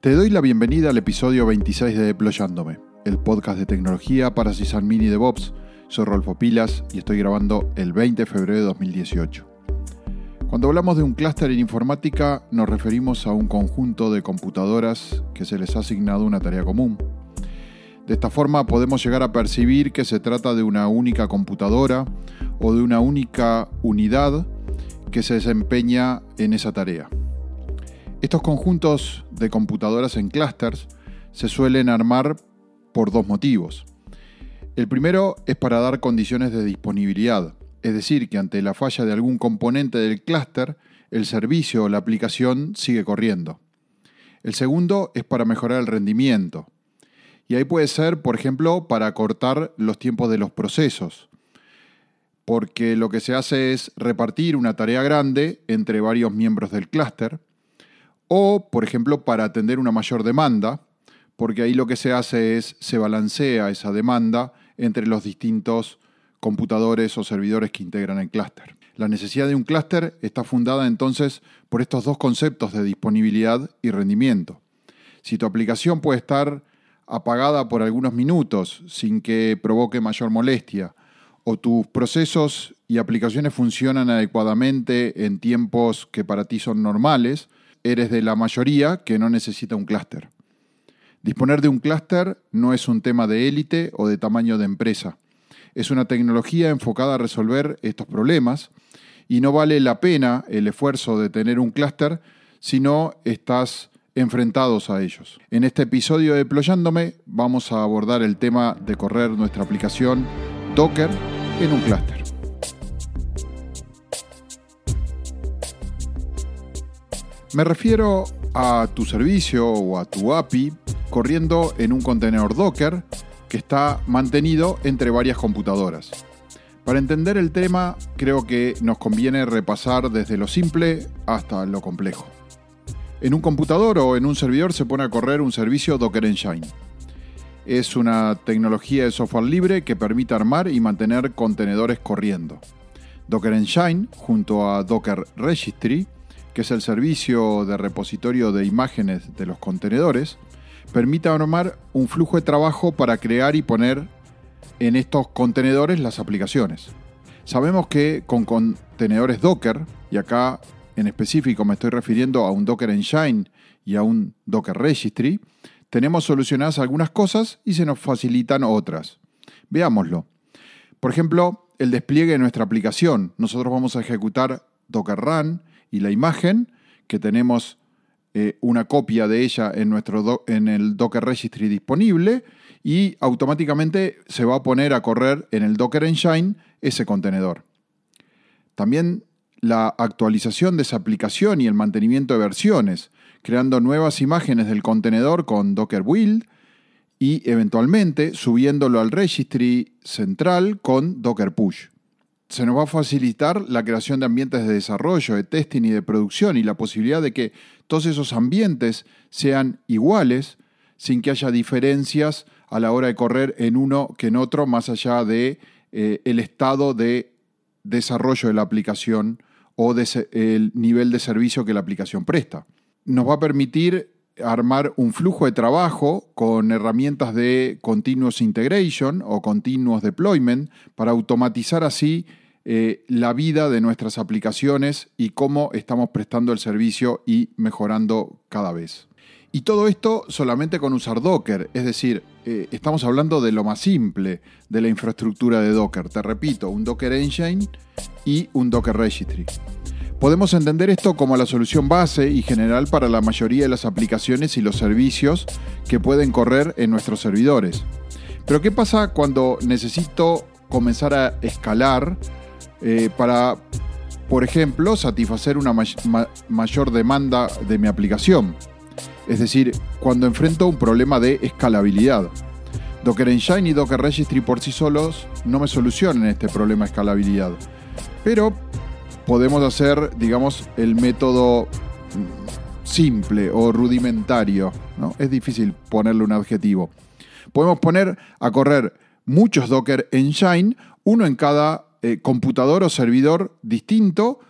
Te doy la bienvenida al episodio 26 de Deployándome, el podcast de tecnología para Sysadmin y DevOps. Soy Rolfo Pilas y estoy grabando el 20 de febrero de 2018. Cuando hablamos de un clúster en informática, nos referimos a un conjunto de computadoras que se les ha asignado una tarea común. De esta forma podemos llegar a percibir que se trata de una única computadora o de una única unidad que se desempeña en esa tarea. Estos conjuntos de computadoras en clusters se suelen armar por dos motivos. El primero es para dar condiciones de disponibilidad, es decir, que ante la falla de algún componente del clúster, el servicio o la aplicación sigue corriendo. El segundo es para mejorar el rendimiento, y ahí puede ser, por ejemplo, para cortar los tiempos de los procesos, porque lo que se hace es repartir una tarea grande entre varios miembros del clúster, o, por ejemplo, para atender una mayor demanda, porque ahí lo que se hace es se balancea esa demanda entre los distintos computadores o servidores que integran el clúster. La necesidad de un clúster está fundada entonces por estos dos conceptos de disponibilidad y rendimiento. Si tu aplicación puede estar apagada por algunos minutos sin que provoque mayor molestia, o tus procesos y aplicaciones funcionan adecuadamente en tiempos que para ti son normales, eres de la mayoría que no necesita un clúster. Disponer de un clúster no es un tema de élite o de tamaño de empresa. Es una tecnología enfocada a resolver estos problemas y no vale la pena el esfuerzo de tener un clúster si no estás enfrentados a ellos. En este episodio de Deployándome vamos a abordar el tema de correr nuestra aplicación Docker en un clúster. Me refiero a tu servicio o a tu API corriendo en un contenedor Docker que está mantenido entre varias computadoras. Para entender el tema, creo que nos conviene repasar desde lo simple hasta lo complejo. En un computador o en un servidor se pone a correr un servicio Docker Engine. Es una tecnología de software libre que permite armar y mantener contenedores corriendo. Docker Engine, junto a Docker Registry, que es el servicio de repositorio de imágenes de los contenedores, permite armar un flujo de trabajo para crear y poner en estos contenedores las aplicaciones. Sabemos que con contenedores Docker, y acá en específico me estoy refiriendo a un Docker Engine y a un Docker Registry, tenemos solucionadas algunas cosas y se nos facilitan otras. Veámoslo. Por ejemplo, el despliegue de nuestra aplicación. Nosotros vamos a ejecutar Docker Run y la imagen, que tenemos eh, una copia de ella en, nuestro en el Docker Registry disponible y automáticamente se va a poner a correr en el Docker Engine ese contenedor. También la actualización de esa aplicación y el mantenimiento de versiones, creando nuevas imágenes del contenedor con Docker Build y eventualmente subiéndolo al registry central con Docker Push. Se nos va a facilitar la creación de ambientes de desarrollo, de testing y de producción y la posibilidad de que todos esos ambientes sean iguales sin que haya diferencias a la hora de correr en uno que en otro, más allá de eh, el estado de desarrollo de la aplicación o el nivel de servicio que la aplicación presta. Nos va a permitir armar un flujo de trabajo con herramientas de continuous integration o continuous deployment para automatizar así eh, la vida de nuestras aplicaciones y cómo estamos prestando el servicio y mejorando cada vez. Y todo esto solamente con usar Docker, es decir, eh, estamos hablando de lo más simple de la infraestructura de Docker. Te repito, un Docker Engine y un Docker Registry. Podemos entender esto como la solución base y general para la mayoría de las aplicaciones y los servicios que pueden correr en nuestros servidores. Pero ¿qué pasa cuando necesito comenzar a escalar eh, para, por ejemplo, satisfacer una mayor demanda de mi aplicación? es decir, cuando enfrento un problema de escalabilidad. Docker Engine y Docker Registry por sí solos no me solucionan este problema de escalabilidad, pero podemos hacer, digamos, el método simple o rudimentario, ¿no? Es difícil ponerle un adjetivo. Podemos poner a correr muchos Docker Engine, uno en cada eh, computador o servidor distinto,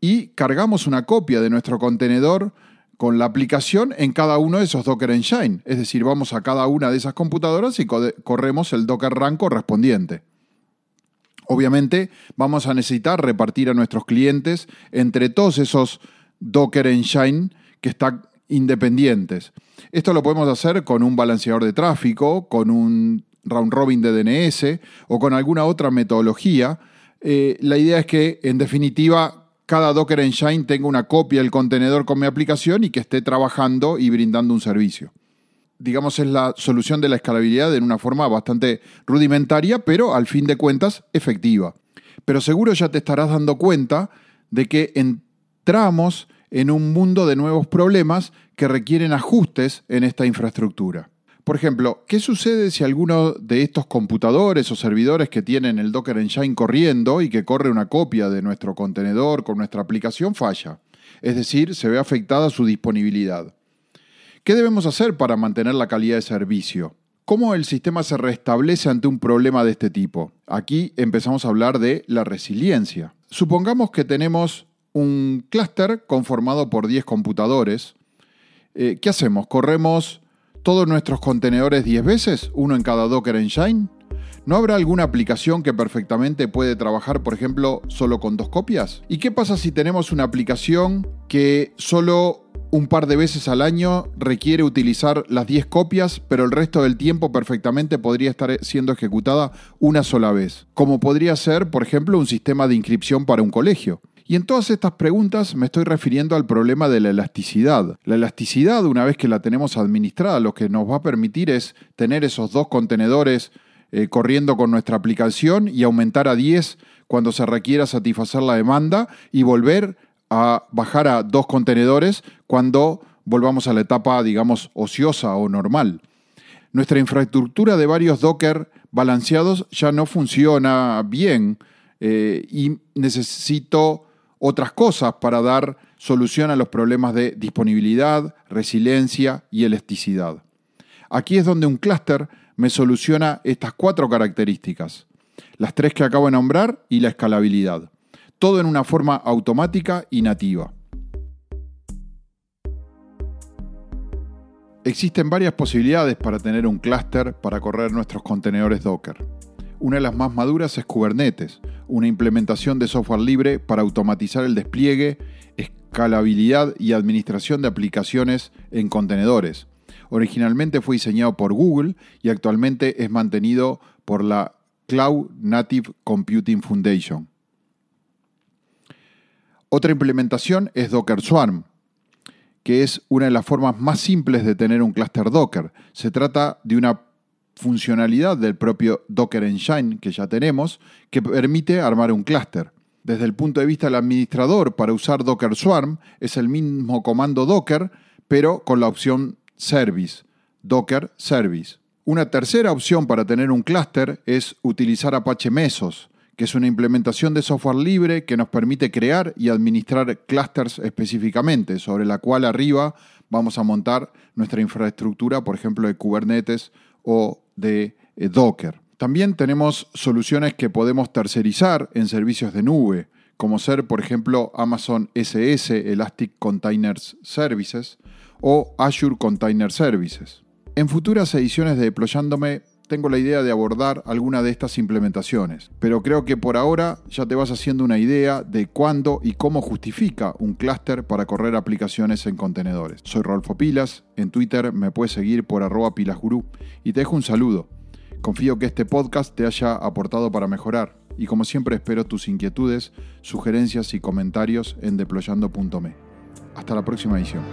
y cargamos una copia de nuestro contenedor con la aplicación en cada uno de esos Docker Engine. Es decir, vamos a cada una de esas computadoras y corremos el Docker Run correspondiente. Obviamente vamos a necesitar repartir a nuestros clientes entre todos esos Docker Engine que están independientes. Esto lo podemos hacer con un balanceador de tráfico, con un round robin de DNS o con alguna otra metodología. Eh, la idea es que, en definitiva, cada Docker Engine tenga una copia del contenedor con mi aplicación y que esté trabajando y brindando un servicio. Digamos, es la solución de la escalabilidad en una forma bastante rudimentaria, pero al fin de cuentas efectiva. Pero seguro ya te estarás dando cuenta de que entramos en un mundo de nuevos problemas que requieren ajustes en esta infraestructura. Por ejemplo, ¿qué sucede si alguno de estos computadores o servidores que tienen el Docker Engine corriendo y que corre una copia de nuestro contenedor con nuestra aplicación falla? Es decir, se ve afectada su disponibilidad. ¿Qué debemos hacer para mantener la calidad de servicio? ¿Cómo el sistema se restablece ante un problema de este tipo? Aquí empezamos a hablar de la resiliencia. Supongamos que tenemos un clúster conformado por 10 computadores. Eh, ¿Qué hacemos? ¿Corremos todos nuestros contenedores 10 veces, uno en cada Docker Engine? ¿No habrá alguna aplicación que perfectamente puede trabajar, por ejemplo, solo con dos copias? ¿Y qué pasa si tenemos una aplicación que solo un par de veces al año requiere utilizar las 10 copias, pero el resto del tiempo perfectamente podría estar siendo ejecutada una sola vez? Como podría ser, por ejemplo, un sistema de inscripción para un colegio. Y en todas estas preguntas me estoy refiriendo al problema de la elasticidad. La elasticidad, una vez que la tenemos administrada, lo que nos va a permitir es tener esos dos contenedores eh, corriendo con nuestra aplicación y aumentar a 10 cuando se requiera satisfacer la demanda y volver a bajar a dos contenedores cuando volvamos a la etapa, digamos, ociosa o normal. Nuestra infraestructura de varios Docker balanceados ya no funciona bien eh, y necesito otras cosas para dar solución a los problemas de disponibilidad, resiliencia y elasticidad. Aquí es donde un clúster me soluciona estas cuatro características, las tres que acabo de nombrar y la escalabilidad, todo en una forma automática y nativa. Existen varias posibilidades para tener un clúster para correr nuestros contenedores Docker. Una de las más maduras es Kubernetes, una implementación de software libre para automatizar el despliegue, escalabilidad y administración de aplicaciones en contenedores. Originalmente fue diseñado por Google y actualmente es mantenido por la Cloud Native Computing Foundation. Otra implementación es Docker Swarm, que es una de las formas más simples de tener un clúster Docker. Se trata de una funcionalidad del propio Docker Engine que ya tenemos, que permite armar un clúster. Desde el punto de vista del administrador, para usar Docker Swarm es el mismo comando Docker, pero con la opción Service, Docker Service. Una tercera opción para tener un clúster es utilizar Apache Mesos, que es una implementación de software libre que nos permite crear y administrar clusters específicamente, sobre la cual arriba vamos a montar nuestra infraestructura, por ejemplo, de Kubernetes o de eh, Docker. También tenemos soluciones que podemos tercerizar en servicios de nube, como ser, por ejemplo, Amazon SS, Elastic Containers Services, o Azure Container Services. En futuras ediciones de Deployándome tengo la idea de abordar alguna de estas implementaciones, pero creo que por ahora ya te vas haciendo una idea de cuándo y cómo justifica un clúster para correr aplicaciones en contenedores. Soy Rolfo Pilas, en Twitter me puedes seguir por arroba y te dejo un saludo. Confío que este podcast te haya aportado para mejorar y como siempre espero tus inquietudes, sugerencias y comentarios en deployando.me. Hasta la próxima edición.